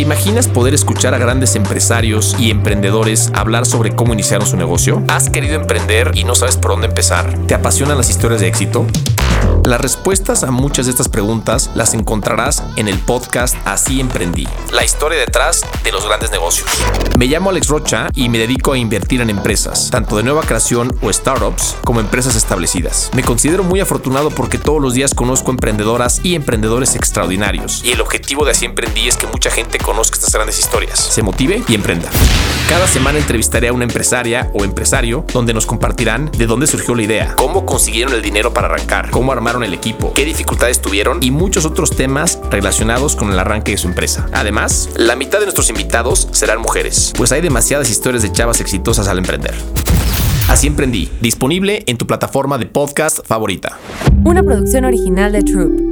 ¿Te imaginas poder escuchar a grandes empresarios y emprendedores hablar sobre cómo iniciaron su negocio? ¿Has querido emprender y no sabes por dónde empezar? ¿Te apasionan las historias de éxito? Las respuestas a muchas de estas preguntas las encontrarás en el podcast Así Emprendí, la historia detrás de los grandes negocios. Me llamo Alex Rocha y me dedico a invertir en empresas, tanto de nueva creación o startups como empresas establecidas. Me considero muy afortunado porque todos los días conozco emprendedoras y emprendedores extraordinarios y el objetivo de Así Emprendí es que mucha gente conozca estas grandes historias, se motive y emprenda. Cada semana entrevistaré a una empresaria o empresario donde nos compartirán de dónde surgió la idea, cómo consiguieron el dinero para arrancar, cómo armaron el equipo, qué dificultades tuvieron y muchos otros temas relacionados con el arranque de su empresa. Además, la mitad de nuestros invitados serán mujeres, pues hay demasiadas historias de chavas exitosas al emprender. Así emprendí, disponible en tu plataforma de podcast favorita. Una producción original de Troop.